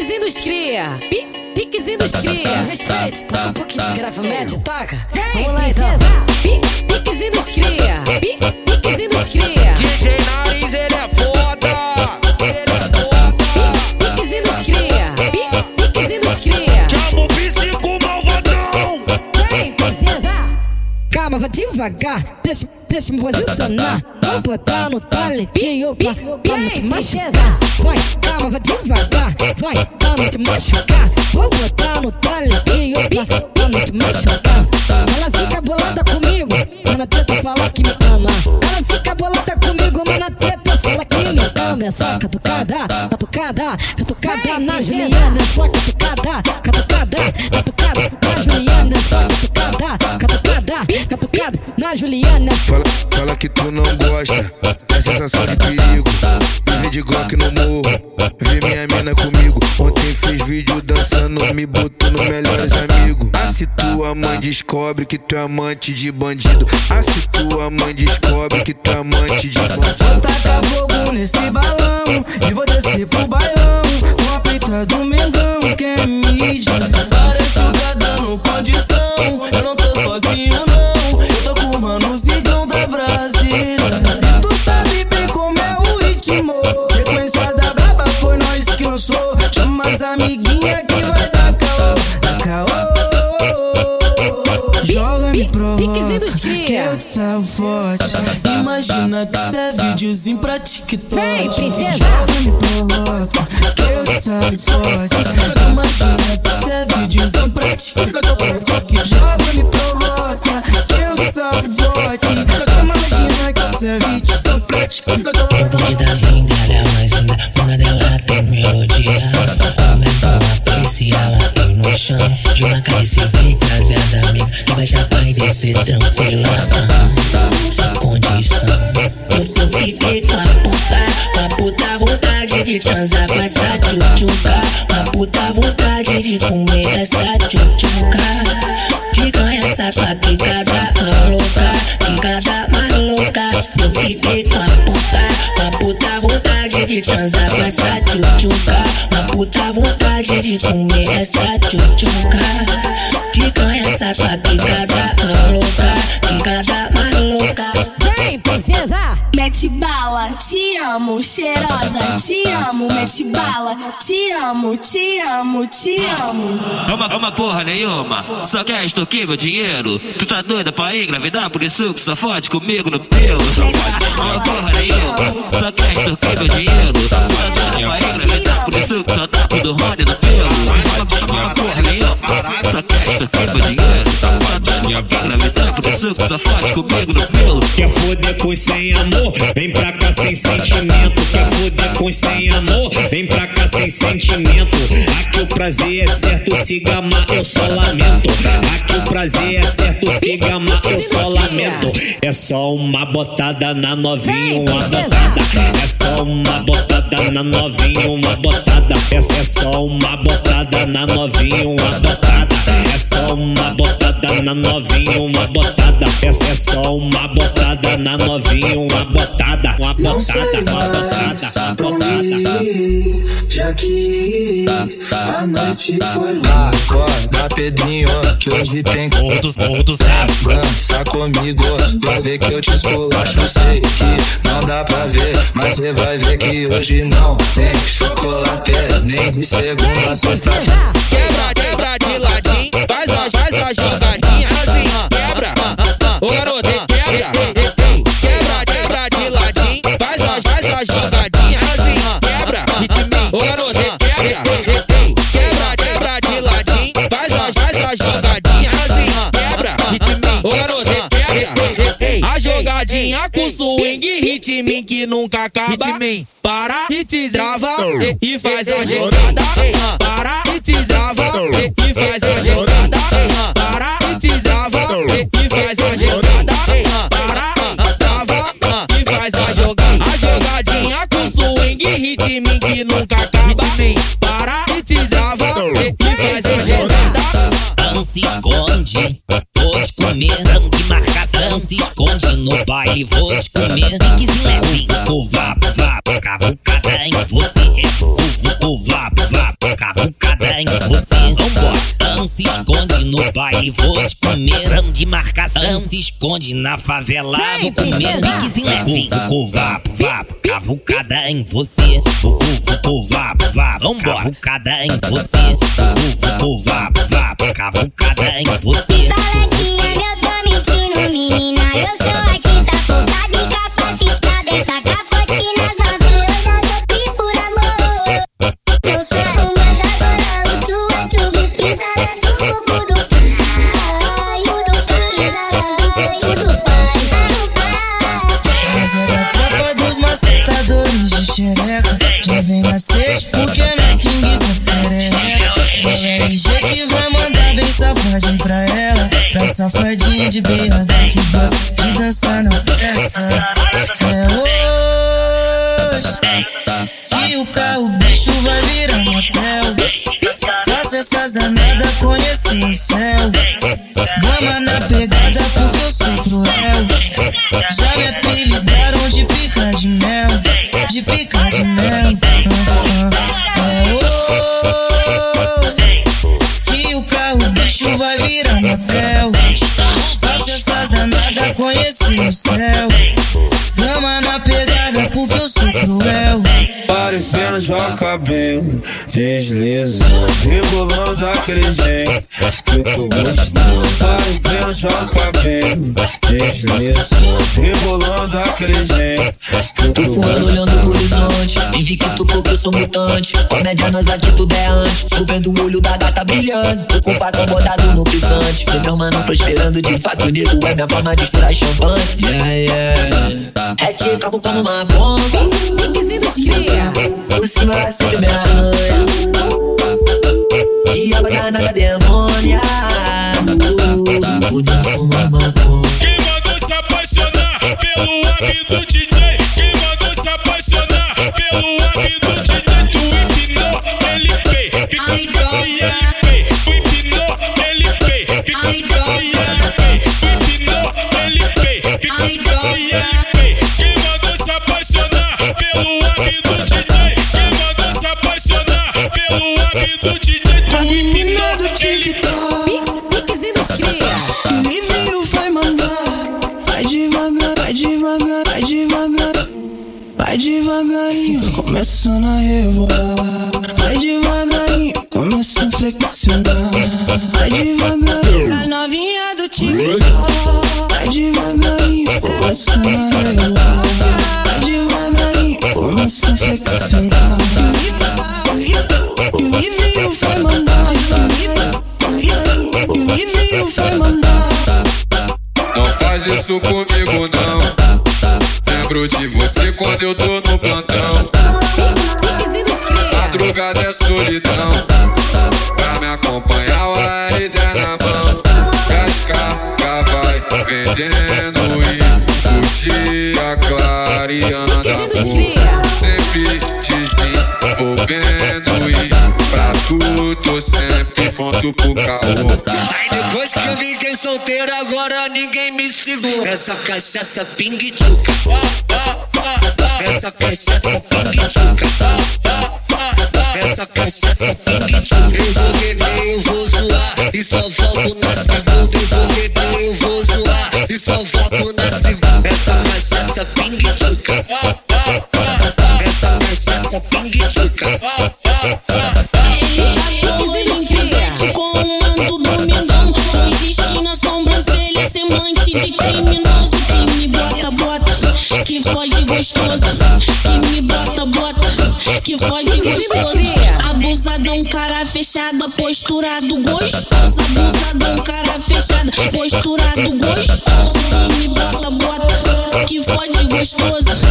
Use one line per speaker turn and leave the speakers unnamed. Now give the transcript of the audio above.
Piquezinho dos cria. Pi, piquezinho dos cria. Respeite, toca um pouquinho de grava média, taca. Vem, Vamos lá, princesa. Então. Pi, piquezinho dos cria. Pi, piquezinho dos cria.
DJ Nariz,
devagar. Deixa, deixa me posicionar. Vou botar no talentinho pra, pra não te machucar. Vai, calma, vai devagar. Vai, pra não te machucar. Vou botar no talentinho pra, pra não te machucar. Ela fica bolada comigo, mas na teta fala que me ama. Ela fica bolada comigo, mas na teta fala que me ama. É só catucada, catucada, catucada na Juliana. É só catucada, catucada, catucada na Juliana. É só catucada, catucada, catucada na Juliana.
Fala, fala que tu não gosta, é sensação de perigo. Me de Glock no morro, vê minha mina comigo. Ontem fez vídeo dançando, me botou no melhores amigos. Ah, se tua mãe descobre que tu é amante de bandido. Ah, se tua mãe descobre que tu é amante de bandido.
Vou tacar fogo nesse balão e vou descer pro bailão com a peita do Mengão. Quem me diz?
Parece o tá dando condição.
Forte.
Imagina que cê é videozinho pra TikTok.
Vem, princesa.
Joga me provoca, que eu salvo forte.
Imagina que cê é videozinho pra TikTok.
Joga me provoca, que eu salvo forte. Imagina que cê é vídeo só prática.
Vida linda, ela é mais linda. Mona dela tem melodia. Aumenta a aprecia ela tem no chão. De uma se vem trazer as amigas. Que vai chapar e descer tranquila. Ah, Sem condição. Eu, eu fiquei com a puta, vontade de transar com essa tchutchuca. Uma puta vontade de comer essa tchutchuca. De ganhar essa tua quicada maluca, quicada maluca. Eu fiquei com a puta, com a puta vontade de transar com essa tchutchuca. Uma puta vontade de comer essa tchutchuca. De ganhar essa tua quicada maluca, quicada maluca.
Vem, princesa.
Mete bala, te amo, cheirosa, te amo, mete bala, te amo, te amo, te amo.
É uma, é uma porra nenhuma, só quer extorquir meu dinheiro. Tu tá doida pra engravidar, por isso que só fode comigo no pelo. É uma porra nenhuma, só quer extorquir meu dinheiro. Tu tá doida pra engravidar, por isso que só tá do Rony no pelo. É uma porra nenhuma, só quer extorquir meu dinheiro. Tu tá doida pra engravidar, por isso que só fode comigo no pelo.
Foder com sem amor? Vem pra cá sem sentimento. Quer foder com sem amor? Vem pra cá sem sentimento. Aqui o prazer é certo, se gamar eu só lamento. Aqui o prazer é certo, se gamar eu só lamento. É só uma botada na novinha, uma botada. É só uma botada na novinha, uma botada. É, é só uma botada na novinha, uma botada. É só uma botada na novinha, uma botada. É, é só uma botada na novinha, uma botada. Uma botada, uma botada, uma botada.
Já que a noite foi
Acorda, Pedrinho, que hoje tem
gordo, sabe?
dança comigo. Vai ver que eu te esculacho, sei que não dá pra ver. Mas cê vai ver que hoje não tem chocolate, nem de segunda a sexta.
A jogadinha com swing, ritmo que nunca acaba. Para, trava e, e faz a jogada. Para, trava e, e faz a jogada. Para, trava e, e faz a jogada. Para, trava e faz a jogada. A jogadinha com swing, ritmo que nunca acaba. Para, trava e, e faz a jogada.
Não se esconde, vou te comer. Não de marcação, se esconde no baile, vou te comer. Piquezinho levinho, vapo, vapo, cavucada em você vucu, vapo, vapo.
cavucada em você. Vambora. Não se esconde no baile, vou te comer. Ramo de marcação. Não se esconde na favela, vou comer. Piquezinho leve. Vucu, vapo, vapo. Cavucada em você. Vapo, vapo. Vambora. Cavucada em você. Vucu, vapo, vapo. Cavucada em você.
De BH que gosta
Quarentena, joga o cabelo, deslizando, rebolando daquele jeito que eu tô gostando. Quarentena, joga o cabelo, deslizando, rebolando daquele jeito que Tô
voando olhando pro horizonte que tu porque eu sou mutante. Comédia nós aqui tudo é antes. Tô vendo o olho da gata brilhando Tô com o facão bordado no pisante. Vê meu mano prosperando de fato nego É minha forma de estourar champanhe. Yeah, yeah. É tica como uma bomba.
Piquezinho dos cria.
Por cima sempre me arranha Diaba danada demônia. Fudendo fumando maconha
Quem mandou se apaixonar pelo hábito DJ? Quem mandou apaixonar pelo hábito DJ? Tu empinou, ele
Piquezinho dos cria.
O livinho vai mandar. Vai devagar, vai devagar, vai devagar. Vai devagarinho, começando a rebolar. Vai devagarinho, começa a flexionar. Vai devagarinho, a novinha do time. Vai devagarinho, começando a rebolar. Vai devagarinho, começa a flexionar.
Isso comigo não. Lembro de você quando eu tô no plantão. Madrugada é solidão. Pra me acompanhar, o RD na mão. Casca vai vendendo e dia clareando a. Sempre desenvolvendo e pra tudo tô sempre pronto pro caô.
Aí depois que eu fiquei solteiro, agora ninguém me segura. Essa cachaça pingue tchuca. Essa cachaça pingue tchuca. Essa cachaça pingue tchuca. Eu vou beber, eu vou zoar. E só volto na segunda.
Abusadão, cara fechada, posturado gostoso. Abusadão, cara fechada, posturado gostoso. Que me bota, bota, que fode gostoso.